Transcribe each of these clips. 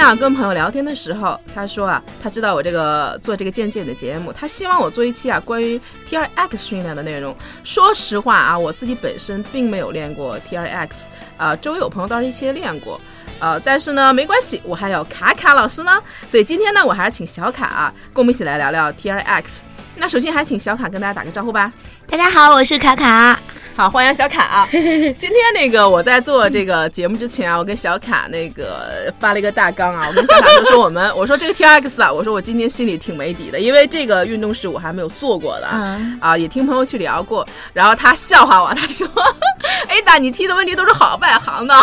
天啊，跟朋友聊天的时候，他说啊，他知道我这个做这个渐渐的节目，他希望我做一期啊关于 T R X 训练的内容。说实话啊，我自己本身并没有练过 T R X，啊，周围有朋友倒是一些练过，呃，但是呢，没关系，我还有卡卡老师呢，所以今天呢，我还是请小卡啊，跟我们一起来聊聊 T R X。那首先还请小卡跟大家打个招呼吧。大家好，我是卡卡。好，欢迎小卡啊！今天那个我在做这个节目之前啊，我跟小卡那个发了一个大纲啊，我跟小卡就说我们，我说这个 T X 啊，我说我今天心里挺没底的，因为这个运动是我还没有做过的啊，也听朋友去聊过，然后他笑话我，他说，Ada 你提的问题都是好外行的，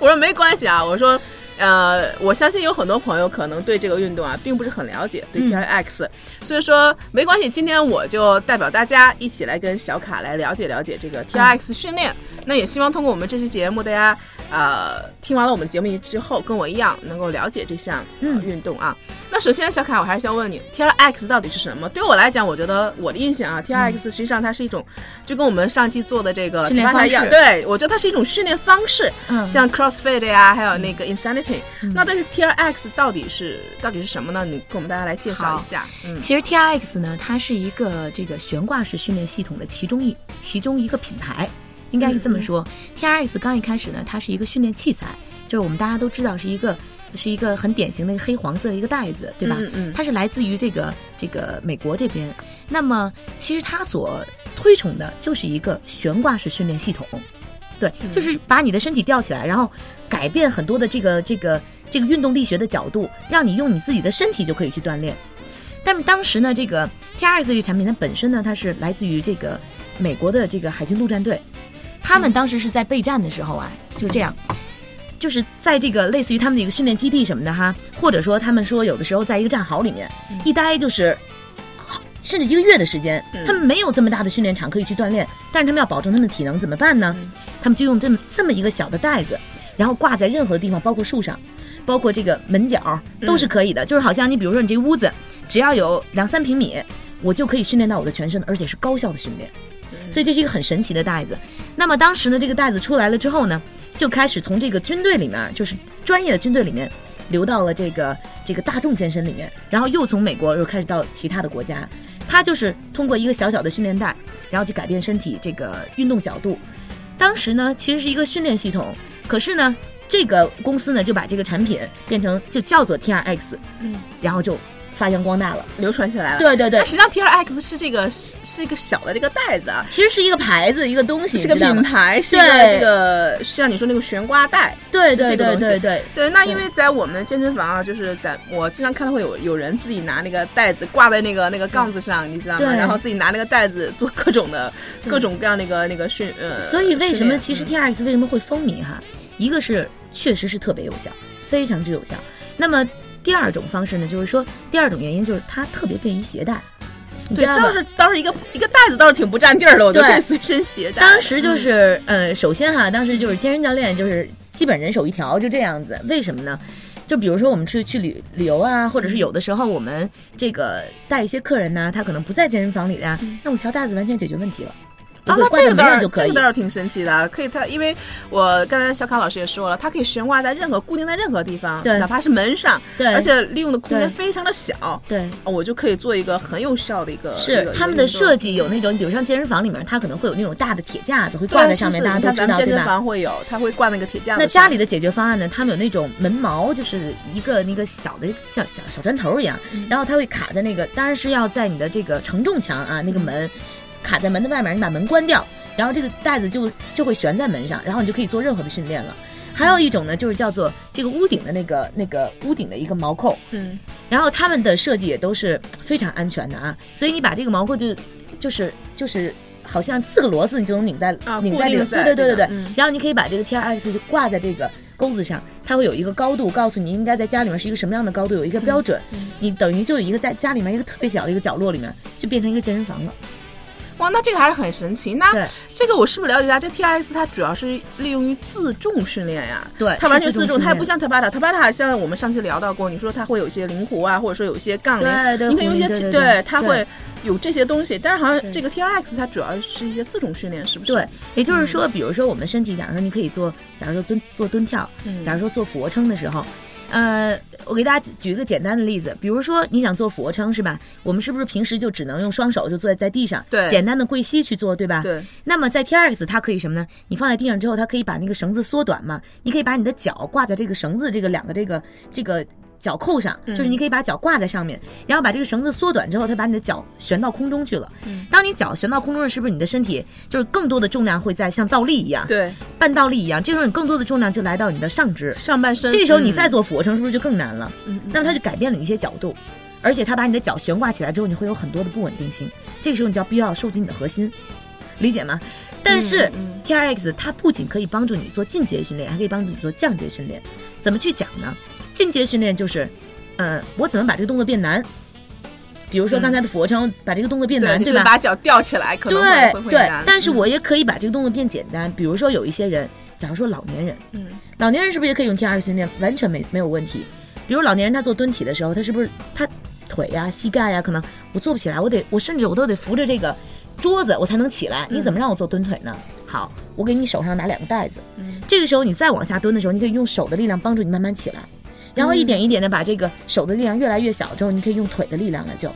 我说没关系啊，我说。呃，我相信有很多朋友可能对这个运动啊并不是很了解，对 T R X，、所以说没关系，今天我就代表大家一起来跟小卡来了解了解这个 T R X 训练。那也希望通过我们这期节目，大家呃听完了我们的节目之后，跟我一样能够了解这项、呃运动啊。那首先，小凯，我还是要问你，T R X 到底是什么？对我来讲，我觉得我的印象啊，T R X 实际上它是一种，就跟我们上期做的这个训练方式对我觉得它是一种训练方式，嗯像 CrossFit 呀、还有那个 Insanity。那但是 T R X 到底是到底是什么呢？你给我们大家来介绍一下。嗯，其实 T R X 呢，它是一个这个悬挂式训练系统的其中一其中一个品牌，应该是这么说。T R X 刚一开始呢，它是一个训练器材，就是我们大家都知道是一个是一个很典型的一个黑黄色的一个袋子，对吧？嗯嗯它是来自于这个这个美国这边。那么其实它所推崇的就是一个悬挂式训练系统。对，就是把你的身体吊起来，然后改变很多的这个这个这个运动力学的角度，让你用你自己的身体就可以去锻炼。但是当时呢，这个 T R X 这个产品它本身呢，它是来自于这个美国的这个海军陆战队，他们当时是在备战的时候啊，就这样，就是在这个类似于他们的一个训练基地什么的哈，或者说他们说有的时候在一个战壕里面一待就是。甚至一个月的时间，他们没有这么大的训练场可以去锻炼，但是他们要保证他们的体能，怎么办呢？他们就用这么这么一个小的袋子，然后挂在任何地方，包括树上，包括这个门角都是可以的。就是好像你比如说你这屋子只要有两三平米，我就可以训练到我的全身，而且是高效的训练。所以这是一个很神奇的袋子。那么当时呢，这个袋子出来了之后呢，就开始从这个军队里面，就是专业的军队里面，流到了这个这个大众健身里面，然后又从美国又开始到其他的国家。他就是通过一个小小的训练带，然后去改变身体这个运动角度。当时呢，其实是一个训练系统，可是呢，这个公司呢就把这个产品变成就叫做 T R X，嗯，然后就发扬光大了。流传起来了。对对对那，实际上 T R X 是这个是是一个小的这个袋子啊，其实是一个牌子，一个东西，是个品牌，是一个这个像你说那个悬挂带。对对对对对。对，那因为在我们健身房啊，就是在我经常看到会有有人自己拿那个袋子挂在那个那个杠子上，你知道吗？然后自己拿那个袋子做各种的各种各样那个那个训呃。所以为什么其实 T R X 为什么会风靡哈？一个是确实是特别有效，非常之有效。那么第二种方式呢，就是说第二种原因就是它特别便于携带，对，倒？是倒是一个一个袋子倒是挺不占地儿的，我就对可以随身携带。当时就是呃，首先哈，当时就是健身教练就是基本人手一条，就这样子。为什么呢？就比如说我们出去去旅旅游啊，或者是有的时候我们这个带一些客人呢，他可能不在健身房里呀，那我一条带子完全解决问题了。我啊，那这个倒是这个。倒是挺神奇的，可以它，因为我刚才小卡老师也说了，它可以悬挂在任何固定在任何地方，对哪怕是门上，对而且利用的空间非常的小，对，我就可以做一个很有效的一个是他们的设计计有那种，比如像健身房里面，它可能会有那种大的铁架子会挂在上面，大家都知道，健身？房会有，它会挂那个铁架子那。家里的解决方案呢？他们有那种门锚，就是一个那个小的小小小砖头一样，嗯然后它会卡在那个，当然是要在你的这个承重墙啊，那个门卡在门的外面，你把门关掉，然后这个袋子就就会悬在门上，然后你就可以做任何的训练了。还有一种呢，就是叫做这个屋顶的那个那个屋顶的一个毛扣，嗯，然后他们的设计也都是非常安全的啊，所以你把这个毛扣就就是就是好像四个螺丝你就能拧在、啊拧在这个，对对对对对。嗯然后你可以把这个 T R X 就挂在这个钩子上，它会有一个高度，告诉你应该在家里面是一个什么样的高度，有一个标准。嗯你等于就有一个在家里面一个特别小的一个角落里面，就变成一个健身房了。哇，那这个还是很神奇。那这个我是不是了解一下？这 T R X 它主要是利用于自重训练呀？对它完全自重，它也不像 Tabata，Tabata 像我们上次聊到过，你说它会有一些灵活啊，或者说有一些杠铃，你可以用一些对它会有这些东西。但是好像这个 T R X 它主要是一些自重训练，是不是？对，也就是说，比如说我们身体，假如说你可以做，假如说蹲做蹲跳，嗯假如说做俯卧撑的时候，呃，我给大家举举一个简单的例子，比如说你想做俯卧撑是吧？我们是不是平时就只能用双手就坐在在地上，对简单的跪膝去做，对吧？。对那么在 T R X 它可以什么呢？你放在地上之后，它可以把那个绳子缩短嘛，你可以把你的脚挂在这个绳子这个两个这个这个。脚扣上，就是你可以把脚挂在上面，然后把这个绳子缩短之后，它把你的脚悬到空中去了。当你脚悬到空中的，是不是你的身体就是更多的重量会在像倒立一样，对，半倒立一样？这时候你更多的重量就来到你的上肢，上半身。这时候你嗯再做俯卧撑是不是就更难了？嗯嗯那么它就改变了你一些角度，而且它把你的脚悬挂起来之后，你会有很多的不稳定性。这个时候你就要必要收紧你的核心，理解吗？但是嗯嗯 T R X 它不仅可以帮助你做进阶训练，还可以帮助你做降阶训练。怎么去讲呢？进阶训练就是，呃，我怎么把这个动作变难？比如说刚才的俯卧撑，把这个动作变，难，对吧？把脚吊起来，可能会对对但是嗯我也可以把这个动作变简单。比如说有一些人，假如说老年人，嗯老年人是不是也可以用 T R X 训练？完全没没有问题。比如老年人他做蹲起的时候，他是不是他腿呀、膝盖呀，可能我做不起来，我得我甚至我都得扶着这个桌子我才能起来。你怎么让我做蹲腿呢？好，我给你手上拿两个袋子，嗯这个时候你再往下蹲的时候，你可以用手的力量帮助你慢慢起来，然后一点一点的把这个手的力量越来越小之后，你可以用腿的力量了就。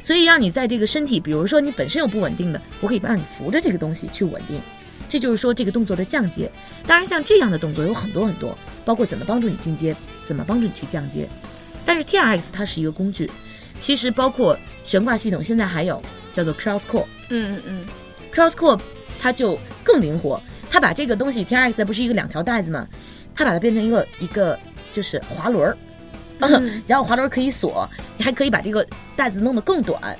所以让你在这个身体，比如说你本身有不稳定的，我可以让你扶着这个东西去稳定。这就是说这个动作的降阶。当然，像这样的动作有很多很多，包括怎么帮助你进阶，怎么帮助你去降阶。但是 T R X 它是一个工具，其实包括悬挂系统，现在还有叫做 Cross Core。嗯嗯 Cross Core 它就更灵活，它把这个东西 T R X 不是一个两条带子吗？它把它变成一个一个就是滑轮儿，嗯 然后滑轮儿可以锁，你还可以把这个带子弄得更短，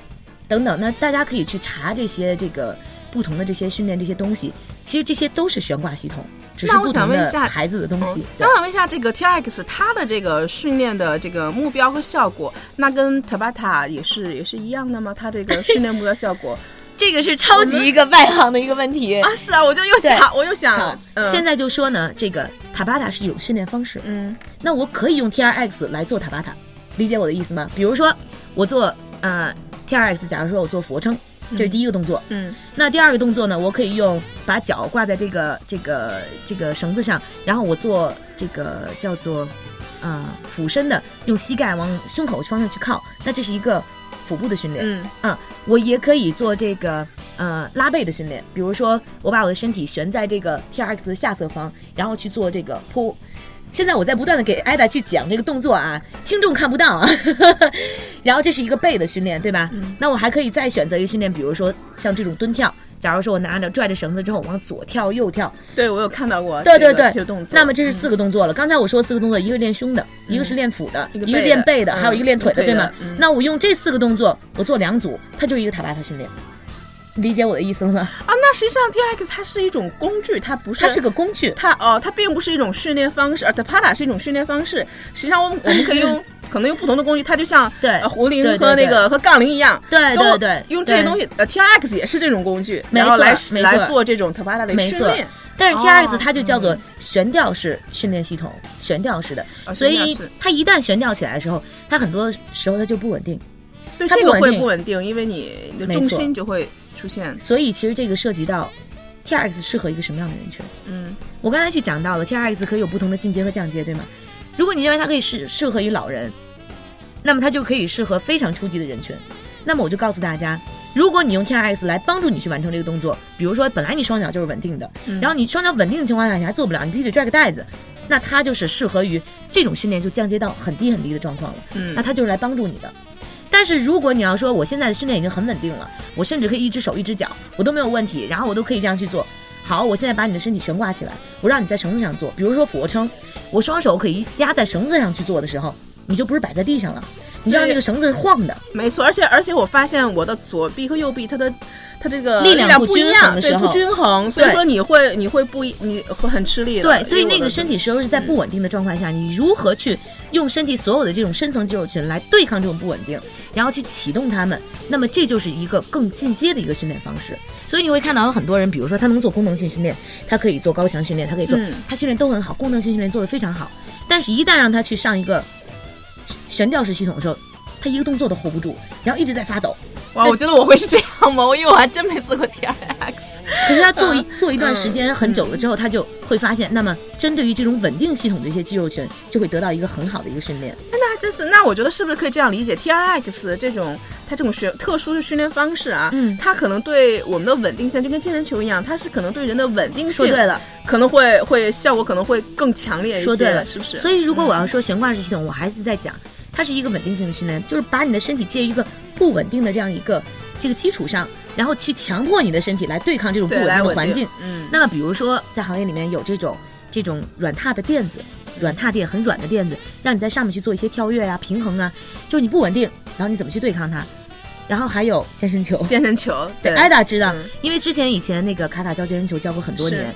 等等。那大家可以去查这些这个不同的这些训练这些东西，其实这些都是悬挂系统，只是不同想问一下的孩子的东西。那我想问一下，这个 T X 它的这个训练的这个目标和效果，那跟 Tabata 也是也是一样的吗？它这个训练目标效果 这个是超级一个外行的一个问题。啊，是啊，我就又想，我又想，嗯现在就说呢，这个塔巴塔是一种训练方式，嗯那我可以用 T R X 来做塔巴塔，理解我的意思吗？比如说我做呃 T R X，假如说我做俯卧撑，这是第一个动作。嗯那第二个动作呢，我可以用把脚挂在这个这个这个绳子上，然后我做这个叫做呃俯身的，用膝盖往胸口方向去靠，那这是一个腹部的训练。嗯嗯，我也可以做这个呃拉背的训练，比如说我把我的身体悬在这个 T R X 的下侧方，然后去做这个扑。现在我在不断的给艾达去讲这个动作啊，听众看不到啊。然后这是一个背的训练，对吧？那我还可以再选择一个训练，比如说像这种蹲跳。假如说我拿着拽着绳子之后往左跳右跳，对我有看到过对对对这个动作。那么这是四个动作了。刚才我说四个动作，一个练胸的，一个是练腹的，一个练背的，嗯还有一个练腿的，对吗嗯？那我用这四个动作，我做两组，它就是一个塔巴塔训练。理解我的意思了吗？啊，那实际上 T X 它是一种工具，它不是它是个工具，它哦，它并不是一种训练方式，而 Tabata 是一种训练方式。实际上，我们我们可以用可能用不同的工具，它就像对呃壶铃和那个和杠铃一样，对对对对用这些东西，呃，T R X 也是这种工具，没错然后来没错。来做这种 Tabata 的训练。但是哦。T R X 它就叫做悬吊式训练系统，悬吊式的，哦所以它一旦悬吊起来的时候，它很多时候它就不稳定。对这个会它不稳定。不稳定，因为你的重心就会出现，所以其实这个涉及到 T R X 适合一个什么样的人群？嗯。我刚才去讲到了 T R X 可以有不同的进阶和降阶，对吗？如果你认为它可以适适合于老人，那么它就可以适合非常初级的人群。那么我就告诉大家，如果你用 T R X 来帮助你去完成这个动作，比如说本来你双脚就是稳定的，嗯然后你双脚稳定的情况下你还做不了，你必须得拽个带子，那它就是适合于这种训练就降阶到很低很低的状况了。嗯那它就是来帮助你的。但是如果你要说我现在的训练已经很稳定了，我甚至可以一只手一只脚，我都没有问题，然后我都可以这样去做。好，我现在把你的身体悬挂起来，我让你在绳子上做，比如说俯卧撑，我双手可以压在绳子上去做的时候，你就不是摆在地上了，你知道那个绳子是晃的，没错，而且而且我发现我的左臂和右臂它的。它这个力量不不一样，均衡对，不均衡，所以说你会你会不一你会很吃力的。对，所以那个身体时候是在不稳定的状况下，你如何去用身体所有的这种深层肌肉群来对抗这种不稳定，然后去启动它们，那么这就是一个更进阶的一个训练方式。所以你会看到有很多人，比如说他能做功能性训练，他可以做高强训练，他可以做，嗯他训练都很好，功能性训练做得非常好，但是一旦让他去上一个悬吊式系统的时候，他一个动作都 hold 不住，然后一直在发抖。哇，我觉得我会是这样吗？因为我还真没做过 T R X。可是他做一、嗯做一段时间很久了之后，他就会发现，那么针对于这种稳定系统的一些肌肉群，就会得到一个很好的一个训练。那真是，那我觉得是不是可以这样理解？T R X 这种它这种学特殊的训练方式啊，嗯它可能对我们的稳定性就跟健身球一样，它是可能对人的稳定性说对了，可能会会效果可能会更强烈一些，说对了，是不是？所以如果我要说悬挂式系统，我还是在讲，它是一个稳定性的训练，就是把你的身体介于一个不稳定的这样一个这个基础上，然后去强迫你的身体来对抗这种不稳定定的环境。嗯，那么比如说在行业里面有这种这种软踏的垫子，软踏垫很软的垫子，让你在上面去做一些跳跃啊、平衡啊，就是你不稳定，然后你怎么去对抗它？然后还有健身球，健身球，对，艾达知道嗯，因为之前以前那个卡卡教健身球教过很多年。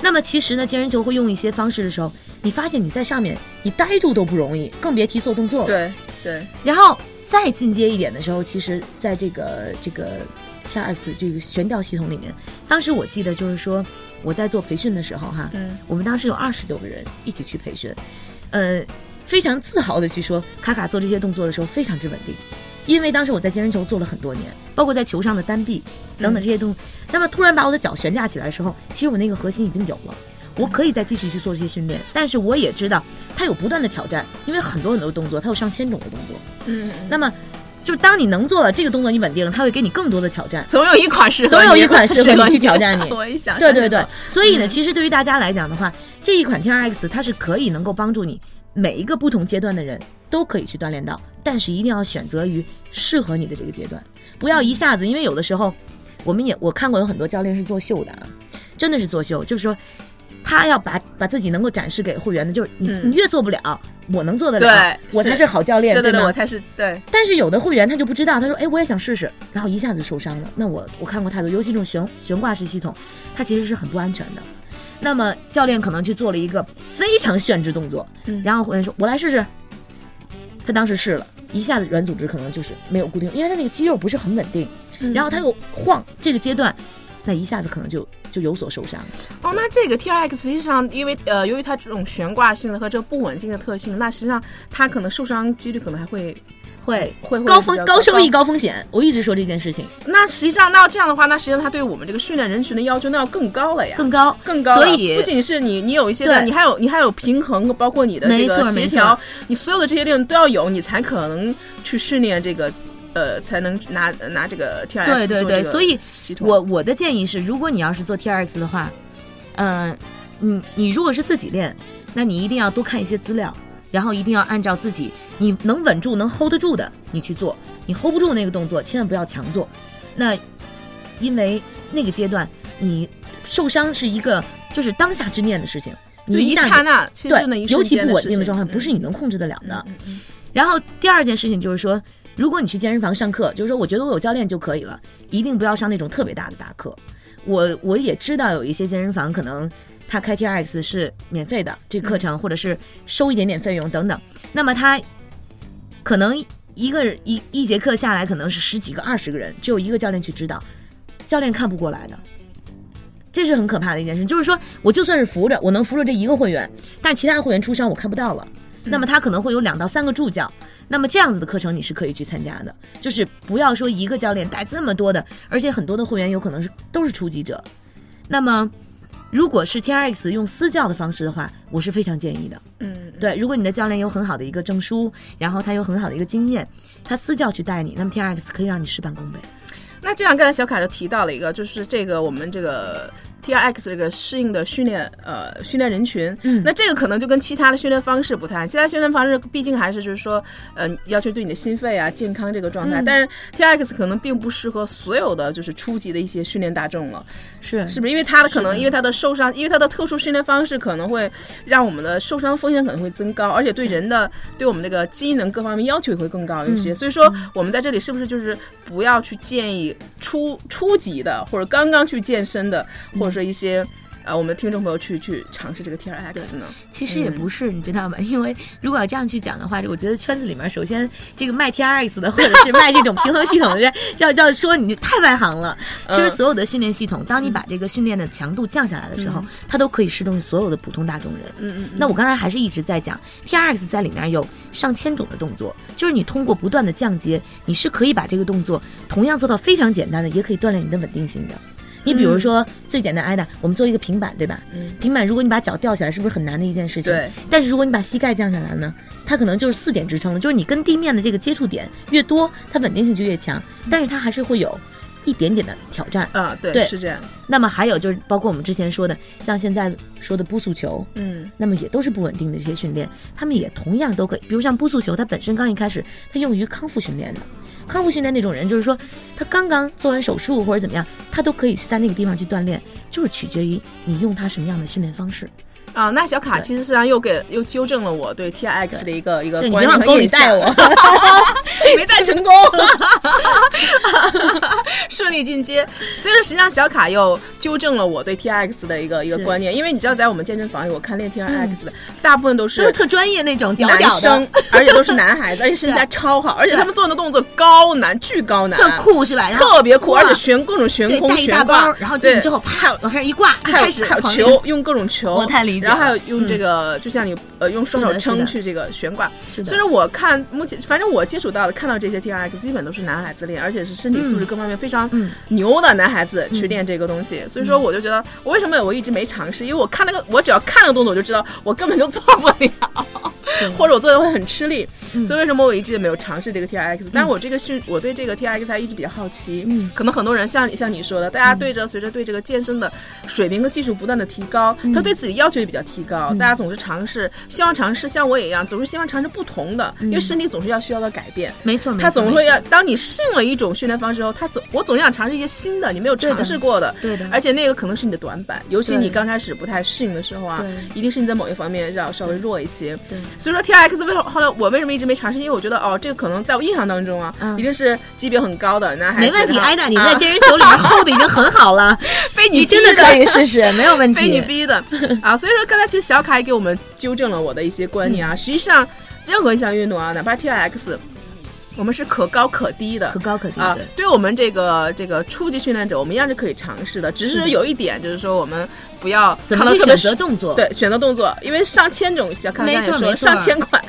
那么其实呢，健身球会用一些方式的时候，你发现你在上面你呆住都不容易，更别提做动作了。。对对，然后再进阶一点的时候，其实在这个这个 T 二次这个悬吊系统里面，当时我记得就是说我在做培训的时候哈，嗯，我们当时有二十多个人一起去培训，呃，非常自豪的去说卡卡做这些动作的时候非常之稳定，因为当时我在健身球做了很多年，包括在球上的单臂等等这些动作，那么突然把我的脚悬架起来的时候，其实我那个核心已经有了。我可以再继续去做这些训练，但是我也知道它有不断的挑战，因为很多很多动作，它有上千种的动作。嗯，那么，就当你能做了这个动作，你稳定了，它会给你更多的挑战。总有一款适合总有一款适合你去挑战你。我一想，对对对，所以呢，嗯。其实对于大家来讲的话，这一款 T R X 它是可以能够帮助你每一个不同阶段的人都可以去锻炼到，但是一定要选择于适合你的这个阶段，不要一下子，因为有的时候我们也我看过有很多教练是作秀的啊，真的是作秀，就是说。他要把把自己能够展示给会员的，就是你、嗯你越做不了，我能做得了，对我才是好教练，吗？对对对，我才是对，但是有的会员他就不知道，他说：“哎，我也想试试。”然后一下子受伤了。那我我看过太多，尤其这种悬悬挂式系统，它其实是很不安全的。那么教练可能去做了一个非常炫之动作，嗯然后会员说：“我来试试。”他当时试了一下子，软组织可能就是没有固定，因为他那个肌肉不是很稳定，嗯然后他又晃，这个阶段，那一下子可能就就有所受伤。哦，那这个 T R X 实际上，因为呃，由于它这种悬挂性的和这个不稳定的特性，那实际上它可能受伤几率可能还会会。会会高风高收益高高风险，我一直说这件事情。那实际上，那要这样的话，那实际上它对我们这个训练人群的要求那要更高了呀，更高。更高了。所以不仅是你，你有一些的，你还有你还有平衡，包括你的这个协调，你所有的这些练都要有，你才可能去训练这个。呃，才能拿拿这个 T R X 对对对，所以我我的建议是，如果你要是做 T R X 的话，嗯、你你如果是自己练，那你一定要多看一些资料，然后一定要按照自己你能稳住、能 hold 得住的你去做，你 hold 不住那个动作，千万不要强做。那因为那个阶段你受伤是一个就是当下之念的事情，就一刹那，对，尤其不稳定的状态，不是你能控制得了的。然后第二件事情就是说，如果你去健身房上课，就是说我觉得我有教练就可以了，一定不要上那种特别大的大课。我我也知道有一些健身房可能他开 T R X 是免费的这个课程，或者是收一点点费用等等。那么他可能一个人一一节课下来可能是十几个、二十个人，只有一个教练去指导，教练看不过来的。这是很可怕的一件事，就是说，我就算是扶着，我能扶着这一个会员，但其他的会员出伤我看不到了。那么他可能会有两到三个助教，那么这样子的课程你是可以去参加的。就是不要说一个教练带这么多的，而且很多的会员有可能是都是初级者。那么如果是 T R X 用私教的方式的话，我是非常建议的。嗯，对，如果你的教练有很好的一个证书，然后他有很好的一个经验，他私教去带你，那么 T R X 可以让你事半功倍。那这样，刚才小凯就提到了一个，就是这个我们这个 T R X 这个适应的训练呃训练人群，嗯。那这个可能就跟其他的训练方式不太，其他训练方式毕竟还是就是说，呃，要求对你的心肺啊健康这个状态，嗯。但是 T R X 可能并不适合所有的就是初级的一些训练大众了，是。是不是？因为它的可能因为它的受伤，因为它的特殊训练方式可能会让我们的受伤风险可能会增高，而且对人的对我们这个机能各方面要求也会更高一些。嗯。所以说，我们在这里是不是就是不要去建议初初级的或者刚刚去健身的，或者说一些。呃，我们的听众朋友去去尝试这个 T R X 呢？其实也嗯不是，你知道吗？因为如果要这样去讲的话，我觉得圈子里面，首先这个卖 T R X 的，或者是卖这种平衡系统的人，要要说你太外行了。其实所有的训练系统，当你把这个训练的强度降下来的时候，它都可以适用于所有的普通大众人。嗯嗯那我刚才还是一直在讲 T R X 在里面有上千种的动作，就是你通过不断的降阶，你是可以把这个动作同样做到非常简单的，也可以锻炼你的稳定性的。你比如说、最简单挨的，我们做一个平板，对吧？嗯平板如果你把脚吊起来，是不是很难的一件事情？对。但是如果你把膝盖降下来呢，它可能就是四点支撑了，就是你跟地面的这个接触点越多，它稳定性就越强，但是它还是会有一点点的挑战。啊，对，对是这样。那么还有就是包括我们之前说的，像现在说的步速球，嗯那么也都是不稳定的这些训练，他们也同样都可以，比如像步速球，它本身刚一开始它用于康复训练的。康复训练那种人，就是说他刚刚做完手术或者怎么样，他都可以去在那个地方去锻炼，就是取决于你用他什么样的训练方式。啊，那小卡其实实际上又给又纠正了我对 T R X 的一个一个观念别往沟里和印象。带我，没带成功，顺利进阶。所以说，实际上小卡又纠正了我对 T R X 的一个一个观念，因为你知道，在我们健身房里，我看练 T R X 的、大部分都都是是特专业那种屌男屌生的，，而且都是男孩子，而且身材超好，而且他们做的动作高难，巨高难，特酷是吧？特别酷，而且悬各种悬，空悬挂，，然后进去之后啪往上一挂，就开始还有球，用各种球，我太理解然后还有用这个，就像你呃用双手撑去这个悬挂。是的所以说我看目前，反正我接触到的看到这些 T R X 基本都是男孩子练，而且是身体素质各方面非常嗯牛的男孩子去练这个东西。所以说我就觉得，我为什么我一直没尝试？因为我看那个，我只要看那个动作，我就知道我根本就做不了。或者我做的会很吃力，嗯所以为什么我一直没有尝试这个 T R X？、但是我这个训，我对这个 T R X 还一直比较好奇。嗯可能很多人像像你说的，大家对着随着对这个健身的水平和技术不断的提高，他对自己要求也比较提高。大家总是尝试，希望尝试，像我也一样，总是希望尝试不同的，因为身体总是要需要的改变。没错，没错他总会要，当你适应了一种训练方式后，他总我总想尝试一些新的，你没有尝试过的，对的而且那个可能是你的短板，尤其你刚开始不太适应的时候啊，一定是你在某一方面要稍微弱一些。对所以说 T R X 为什么后来我为什么一直没尝试？因为我觉得哦，这个可能在我印象当中啊，嗯一定是级别很高的男孩子。没问题，艾达，你在啊健身球里面 hold 的已经很好了，被你你真的可以试试，没有问题。被你逼的 啊！所以说刚才其实小凯给我们纠正了我的一些观嗯念啊。实际上，任何一项运动啊，哪怕 T I X，我们是可高可低的，可高可低啊的。，对我们这个这个初级训练者，我们一样是可以尝试的。只是有一点就是说，我们不要怎么去选择动作？对，选择动作，因为上千种，小看没刚才也说了错没错上千款，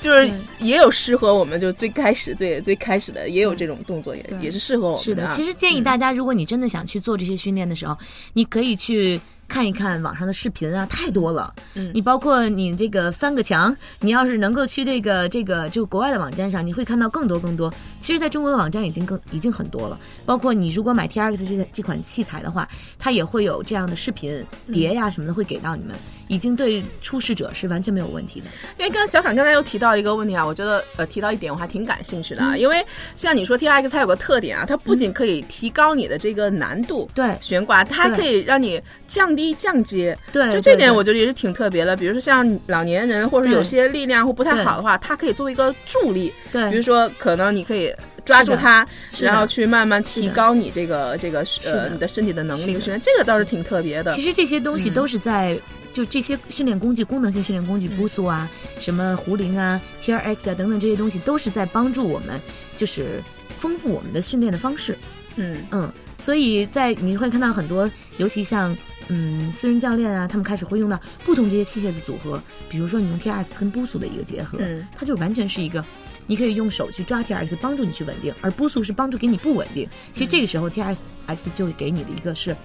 就是也有适合我们就最开始最最开始的，也有这种动作，也也是适合我们是的，啊其实建议大家，如果你真的想去做这些训练的时候，你可以去。看一看网上的视频啊，太多了。嗯你包括你这个翻个墙，你要是能够去这个这个就国外的网站上，你会看到更多更多。其实，在中国的网站已经更已经很多了。包括你如果买 T R X 这这款器材的话，它也会有这样的视频碟呀什么的会给到你们，已经对出事者是完全没有问题的。因为刚才小侃刚才又提到一个问题啊，我觉得呃提到一点我还挺感兴趣的嗯啊，因为像你说 T R X 它有个特点啊，它不仅可以提高你的这个难度，对悬挂，它还可以让你降低降阶。对，就这点，我觉得也是挺特别的。比如说像老年人，或者有些力量或不太好的话，它可以作为一个助力。对，比如说，可能你可以抓住它，然后去慢慢提高你这个这个呃你的身体的能力是的训练，这个倒是挺特别的其。实这些东西嗯都是在、就这些训练工具、功能性训练工具，嗯步速啊、什么壶铃啊、T R X 啊等等这些东西，都是在帮助我们，就是丰富我们的训练的方式。嗯嗯，所以在你会看到很多，尤其像嗯私人教练啊，他们开始会用到不同这些器械的组合，比如说你用 T R X 跟步速的一个结合，嗯它就完全是一个。你可以用手去抓 T R X 帮助你去稳定，而波速是帮助给你不稳定。其实这个时候 T R X 就会给你的一个是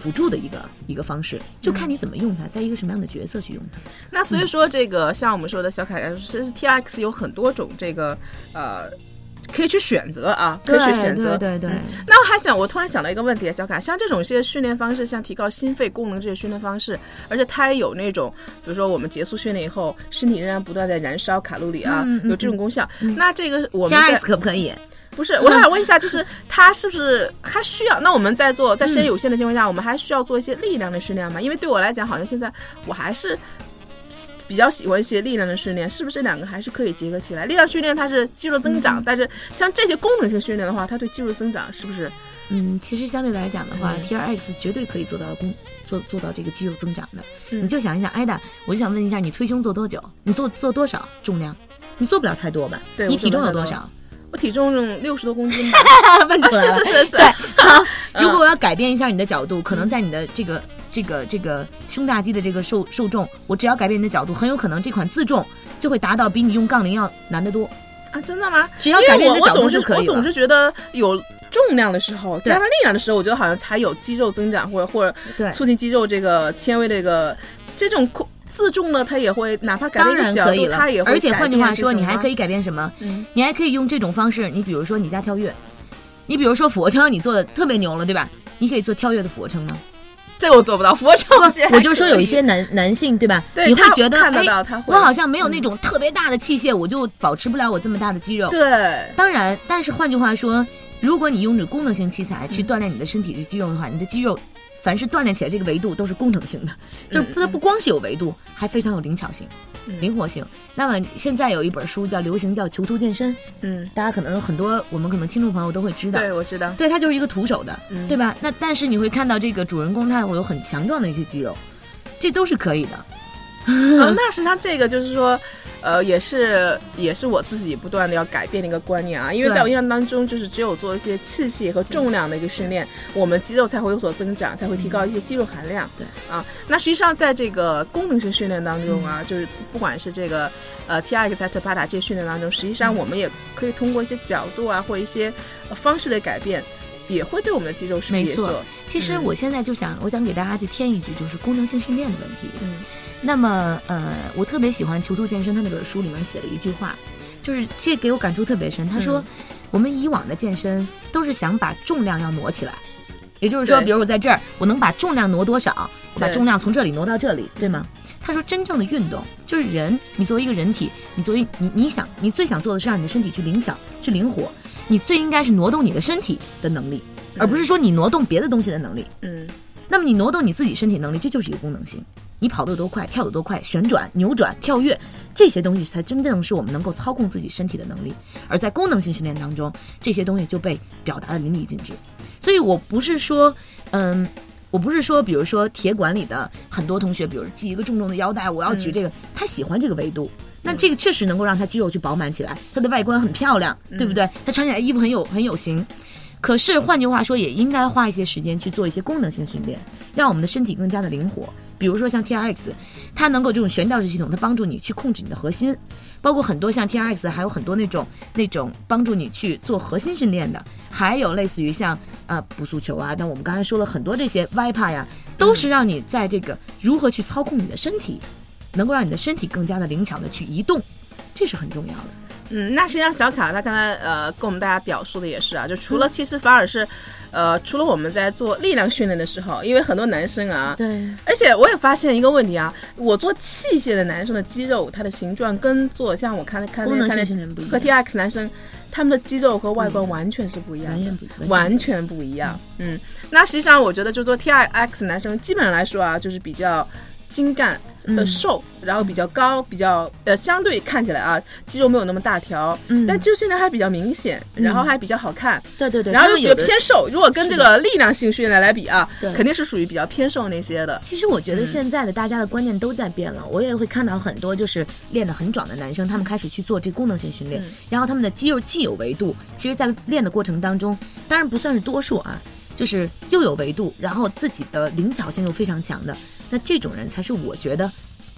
辅助的一个一个方式，就看你怎么用它，在一个什么样的角色去用它。那所以说，这个像我们说的小凯，其实 T R X 有很多种这个呃。可以去选择啊，可以去选择。对对对。那我还想，我突然想到一个问题，小卡，像这种一些训练方式，像提高心肺功能这些训练方式，而且它也有那种，比如说我们结束训练以后，身体仍然不断在燃烧卡路里啊，有这种功效。那这个我们 TRX 可不可以？不是，我想问一下，就是他是不是还需要？那我们在做在时间有限的情况下，我们还需要做一些力量的训练吗？因为对我来讲，好像现在我还是比较喜欢一些力量的训练，是不是这两个还是可以结合起来？力量训练它是肌肉增长，但是像这些功能性训练的话，它对肌肉增长是不是？嗯，其实相对来讲的话，T R X 绝对可以做到功做做到这个肌肉增长的。你就想一想，艾达，我就想问一下，你推胸做多久？你做做多少重量？你做不了太多吧？对，你体重有多少？我体重六十多公斤吧，是是是是。对，好，如果我要改变一下你的角度，可能在你的这个这个这个胸大肌的这个受受重，我只要改变你的角度，很有可能这款自重就会达到比你用杠铃要难得多啊！真的吗？只要改变你的角度就可以我总是觉得有重量的时候，加上力量的时候，我觉得好像才有肌肉增长，或者或者促进肌肉这个纤维这个这种自重了，他也会哪怕改变角度，它也会。而且换句话说，你还可以改变什么？你还可以用这种方式，你比如说你加跳跃，你比如说俯卧撑，你做的特别牛了，对吧？你可以做跳跃的俯卧撑吗？这我做不到，俯卧撑。我就说有一些男男性，对吧？对，你会觉得哎，我好像没有那种特别大的器械，我就保持不了我这么大的肌肉。对，当然，但是换句话说，如果你用着功能性器材去锻炼你的身体的肌肉的话，你的肌肉。凡是锻炼起来这个维度都是功能性的，就是它不光是有维度，还非常有灵巧性、灵活性。那么现在有一本书叫流行叫囚徒健身，嗯，大家可能很多我们可能听众朋友都会知道，对我知道，对它就是一个徒手的，对吧？那但是你会看到这个主人公他会有很强壮的一些肌肉，这都是可以的。那实际上这个就是说。呃，也是，也是我自己不断的要改变的一个观念啊，因为在我印象当中，就是只有做一些器械和重量的一个训练，我们肌肉才会有所增长，才会提高一些肌肉含量。对啊，那实际上在这个功能性训练当中啊，就是不管是这个呃 T R X 在巴达这些训练当中，实际上我们也可以通过一些角度啊，或一些方式的改变，也会对我们的肌肉是没错。其实我现在就想，我想给大家去添一句，就是功能性训练的问题。嗯。那么，呃，我特别喜欢《囚徒健身》他那本书里面写了一句话，就是这给我感触特别深。他说，我们以往的健身都是想把重量要挪起来，也就是说，比如我在这儿，我能把重量挪多少？我把重量从这里挪到这里，对吗？他说，真正的运动就是人，你作为一个人体，你作为你你想你最想做的是让你的身体去灵巧、去灵活，你最应该是挪动你的身体的能力，而不是说你挪动别的东西的能力。嗯，那么你挪动你自己身体能力，这就是一个功能性。你跑得有多快，跳得多快，旋转、扭转、跳跃，这些东西才真正是我们能够操控自己身体的能力。而在功能性训练当中，这些东西就被表达的淋漓尽致。所以我不是说，嗯，我不是说，比如说铁馆里的很多同学，比如系一个重重的腰带，我要举这个，他喜欢这个维度，那这个确实能够让他肌肉去饱满起来，他的外观很漂亮，对不对？他穿起来衣服很有很有型。可是换句话说，也应该花一些时间去做一些功能性训练，让我们的身体更加的灵活。比如说像 T R X，它能够这种悬吊式系统，它帮助你去控制你的核心。包括很多像 T R X，还有很多那种那种帮助你去做核心训练的，还有类似于像呃不速球啊。但我们刚才说了很多这些 Y 帕呀，都是让你在这个如何去操控你的身体，能够让你的身体更加的灵巧的去移动，这是很重要的。嗯，那实际上小卡他刚才呃跟我们大家表述的也是啊，就除了其实反而是，呃，除了我们在做力量训练的时候，因为很多男生啊，对，而且我也发现一个问题啊，我做器械的男生的肌肉，它的形状跟做像我看看那看那和 T X 男生，他们的肌肉和外观完全是不一样，完全不一样。嗯，那实际上我觉得就做 T X 男生，基本上来说啊，就是比较精干。的瘦，然后比较高，比较呃，相对看起来啊，肌肉没有那么大条，嗯，但肌肉线条还比较明显，然后还比较好看，对对对，然后又比较偏瘦。如果跟这个力量性训练来比啊，肯定是属于比较偏瘦那些的。其实我觉得现在的大家的观念都在变了，我也会看到很多就是练得很壮的男生，他们开始去做这功能性训练，然后他们的肌肉既有维度，其实在练的过程当中，当然不算是多数啊，就是又有维度，然后自己的灵巧性又非常强的。那这种人才是我觉得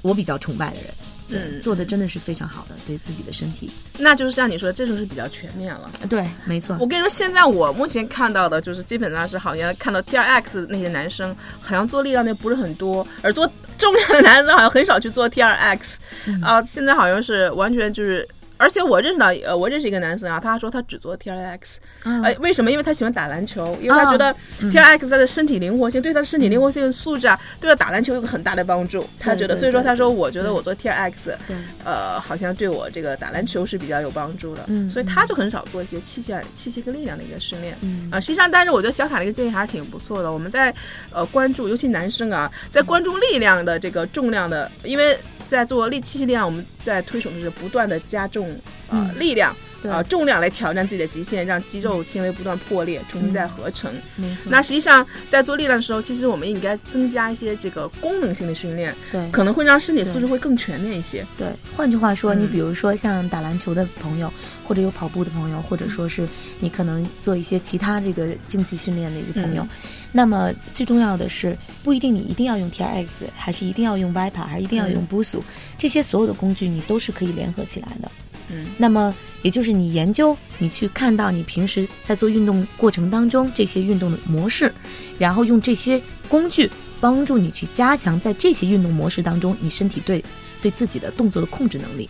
我比较崇拜的人，嗯，做的真的是非常好的，对自己的身体。那就是像你说的，这就是比较全面了。对，没错。我跟你说，现在我目前看到的，就是基本上是好像看到 T R X 那些男生，好像做力量的不是很多，而做重量的男生好像很少去做 T R X，啊，现在好像是完全就是。而且我认识到，呃，我认识一个男生啊，他说他只做 T R X，啊呃，为什么？因为他喜欢打篮球，因为他觉得哦嗯 T R X 他的身体灵活性，对他的身体灵活性素质啊，对他打篮球有个很大的帮助。他觉得，所以说他说，我觉得我做 T R X，对呃，好像对我这个打篮球是比较有帮助的。嗯所以他就很少做一些器械、器械跟力量的一个训练。嗯啊，实际上，但是我觉得小卡这个建议还是挺不错的。我们在呃关注，尤其男生啊，在关注力量的这个重量的，因为在做力器械力量，我们在推崇的是不断的加重呃、嗯。力量对啊、重量来挑战自己的极限，让肌肉纤维不断破裂，重新再合成。没错。那实际上在做力量的时候，其实我们应该增加一些这个功能性的训练，对可能会让身体素质会更全面一些。对，换句话说，嗯你比如说像打篮球的朋友，或者有跑步的朋友，或者说是你可能做一些其他这个竞技训练的一个朋友，嗯那么最重要的是，不一定你一定要用 T R X，还是一定要用 Vipa，还是一定要用 Boost，、这些所有的工具你都是可以联合起来的。嗯那么也就是你研究，你去看到你平时在做运动过程当中这些运动的模式，然后用这些工具帮助你去加强在这些运动模式当中你身体对对自己的动作的控制能力。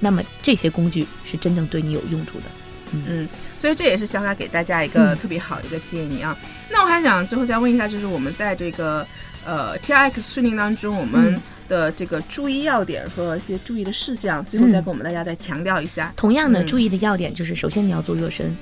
那么这些工具是真正对你有用处的。嗯，所以这也是小卡给大家一个嗯特别好的一个建议啊。那我还想最后再问一下，就是我们在这个呃 T R X 训练当中，我们嗯的这个注意要点和一些注意的事项，最后再嗯给我们大家再强调一下。同样的，嗯注意的要点就是，首先你要做热身，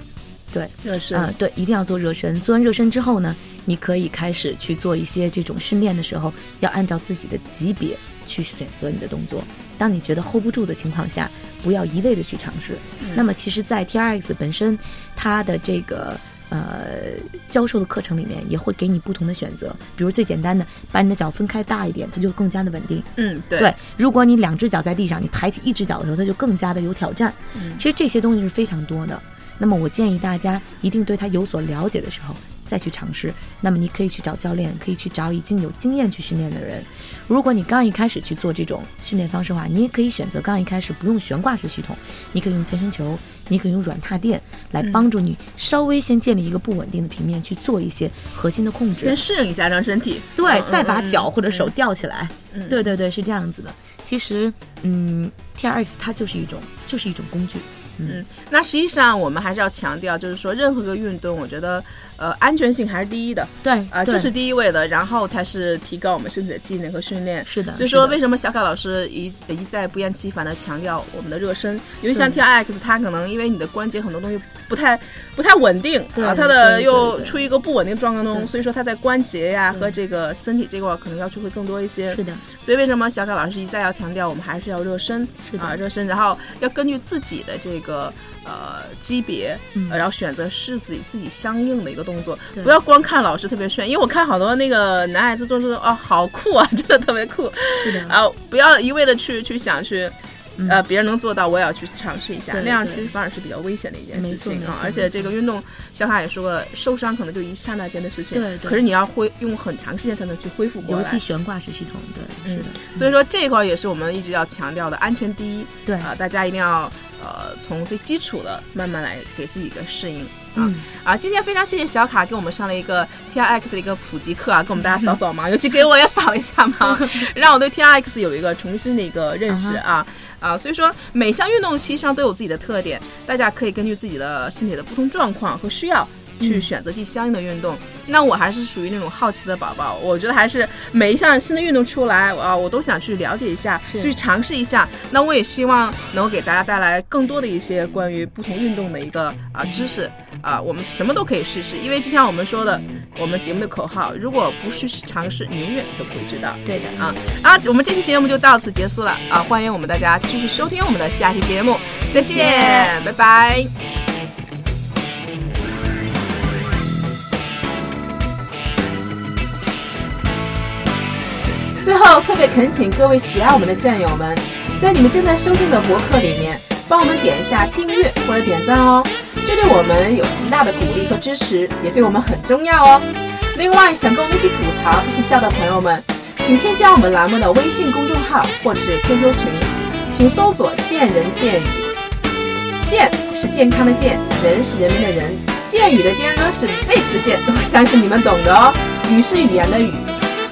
对，热身啊、对，一定要做热身。做完热身之后呢，你可以开始去做一些这种训练的时候，要按照自己的级别去选择你的动作。当你觉得 hold 不住的情况下，不要一味的去尝试。那么，其实，在 T R X 本身，它的这个呃教授的课程里面，也会给你不同的选择。比如最简单的，把你的脚分开大一点，它就更加的稳定。嗯，对对，如果你两只脚在地上，你抬起一只脚的时候，它就更加的有挑战。嗯其实这些东西是非常多的。那么我建议大家一定对它有所了解的时候再去尝试。那么你可以去找教练，可以去找已经有经验去训练的人。如果你刚一开始去做这种训练方式的话，你也可以选择刚一开始不用悬挂式系统，你可以用健身球，你可以用软踏垫来帮助你稍微先建立一个不稳定的平面去做一些核心的控制先。适应一下，让身体对嗯，再把嗯脚或者手嗯吊起来。嗯对对对，是这样子的。其实，嗯，T R X 它就是一种，就是一种工具。嗯，那实际上我们还是要强调，就是说任何一个运动，我觉得呃安全性还是第一的对啊、对这是第一位的，然后才是提高我们身体的技能和训练。是的。所以说，为什么小卡老师一一再不厌其烦的强调我们的热身？因为像对 T X，它可能因为你的关节很多东西不太不太稳定对啊，它的又处于一个不稳定状况中，所以说它在关节呀、对和这个身体这块儿可能要求会更多一些。是的，所以为什么小卡老师一再要强调，我们还是要热身，是的啊，热身，然后要根据自己的这个呃级别，然后选择是自己自己相应的一个动作，不要光看老师特别炫，因为我看好多那个男孩子做这种哦，好酷啊，真的特别酷，是的。啊，不要一味的去去想去。嗯呃，别人能做到，我也要去尝试一下，那样其实反而是比较危险的一件事情啊！而且这个运动，小卡也说过，受伤可能就一刹那间的事情，对对可是你要恢用很长时间才能去恢复过来。尤其悬挂式系统，对，是的。所以说这一块也是我们一直要强调的，安全第一。对啊、大家一定要呃从最基础的慢慢来给自己一个适应。啊、嗯啊！今天非常谢谢小卡给我们上了一个 T R X 的一个普及课啊，给我们大家扫扫盲，尤其给我也扫一下盲，让我对 T R X 有一个重新的一个认识啊啊！所以说每项运动其实上都有自己的特点，大家可以根据自己的身体的不同状况和需要。去嗯选择自己相应的运动，那我还是属于那种好奇的宝宝，我觉得还是每一项新的运动出来，啊，我都想去了解一下，去尝试一下。那我也希望能够给大家带来更多的一些关于不同运动的一个啊知识啊，我们什么都可以试试，因为就像我们说的，我们节目的口号，如果不去尝试，你永远都不会知道。对的啊啊！我们这期节目就到此结束了啊！欢迎我们大家继续收听我们的下期节目，再谢见，拜拜。最后，特别恳请各位喜爱我们的战友们，在你们正在收听的博客里面，帮我们点一下订阅或者点赞哦，这对我们有极大的鼓励和支持，也对我们很重要哦。另外，想跟我们一起吐槽、一起笑的朋友们，请添加我们栏目的微信公众号或者是 QQ 群，请搜索“见人见语”。健是健康的健，人是人民的人，健语的健呢是背吃健，我相信你们懂的哦。语是语言的语。